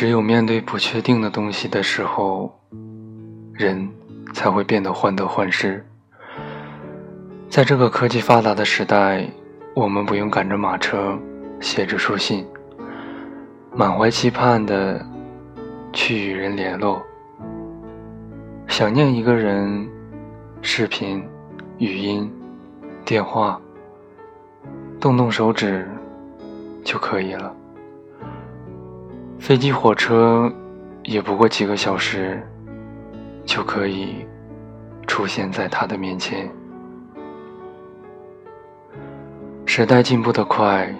只有面对不确定的东西的时候，人才会变得患得患失。在这个科技发达的时代，我们不用赶着马车，写着书信，满怀期盼的去与人联络。想念一个人，视频、语音、电话，动动手指就可以了。飞机、火车也不过几个小时，就可以出现在他的面前。时代进步的快，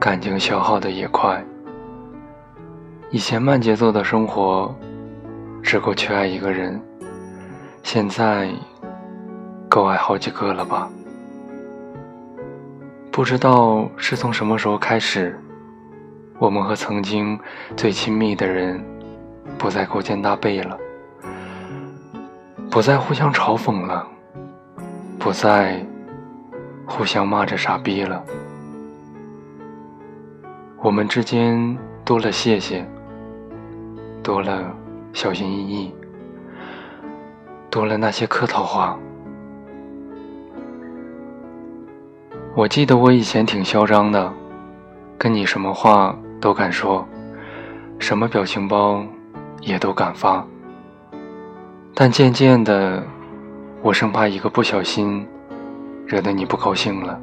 感情消耗的也快。以前慢节奏的生活，只够去爱一个人，现在够爱好几个了吧？不知道是从什么时候开始。我们和曾经最亲密的人不再勾肩搭背了，不再互相嘲讽了，不再互相骂着傻逼了。我们之间多了谢谢，多了小心翼翼，多了那些客套话。我记得我以前挺嚣张的，跟你什么话。都敢说，什么表情包也都敢发。但渐渐的，我生怕一个不小心，惹得你不高兴了，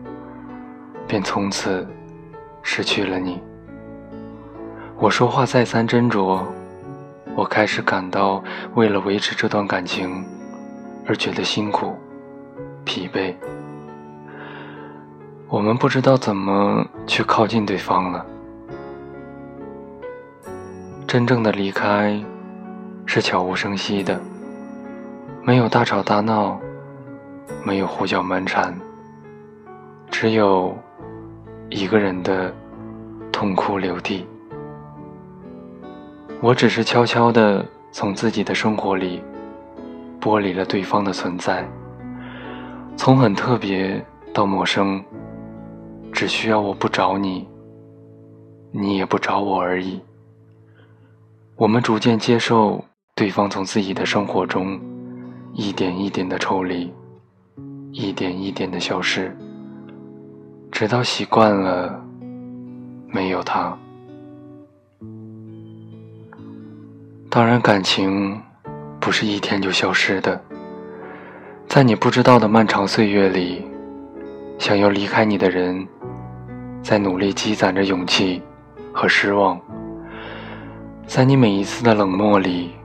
便从此失去了你。我说话再三斟酌，我开始感到为了维持这段感情而觉得辛苦、疲惫。我们不知道怎么去靠近对方了。真正的离开，是悄无声息的，没有大吵大闹，没有胡搅蛮缠，只有一个人的痛哭流涕。我只是悄悄地从自己的生活里剥离了对方的存在，从很特别到陌生，只需要我不找你，你也不找我而已。我们逐渐接受对方从自己的生活中一点一点的抽离，一点一点的消失，直到习惯了没有他。当然，感情不是一天就消失的，在你不知道的漫长岁月里，想要离开你的人，在努力积攒着勇气和失望。在你每一次的冷漠里，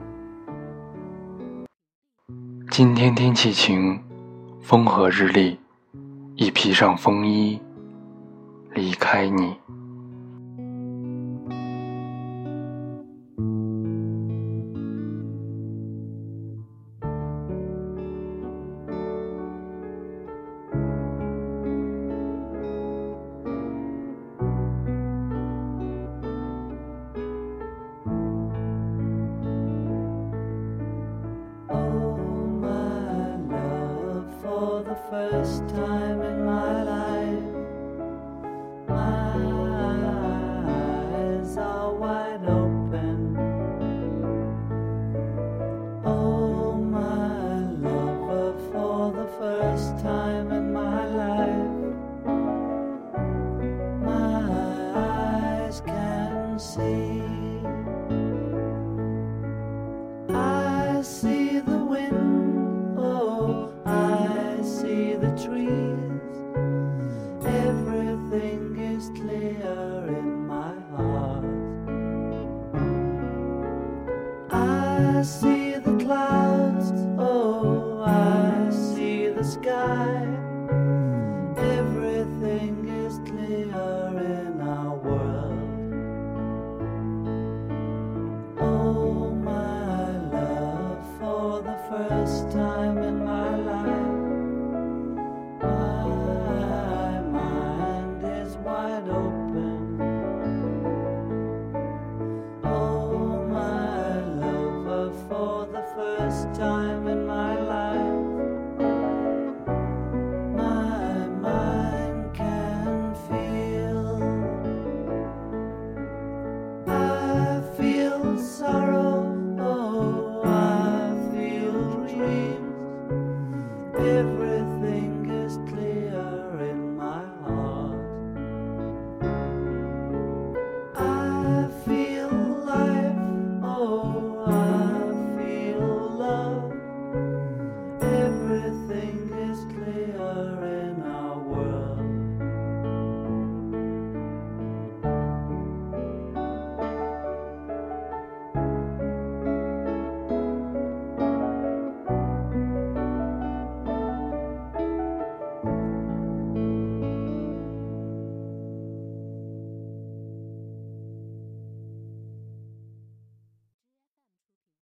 今天天气晴，风和日丽，已披上风衣，离开你。First time in my life. My eyes are wide open. Oh, my lover, for the first time in my life, my eyes can see. See the trees. Everything is clear in my heart. I see the clouds, oh, I see the sky. Everything is clear in our world. Oh, my love, for the first time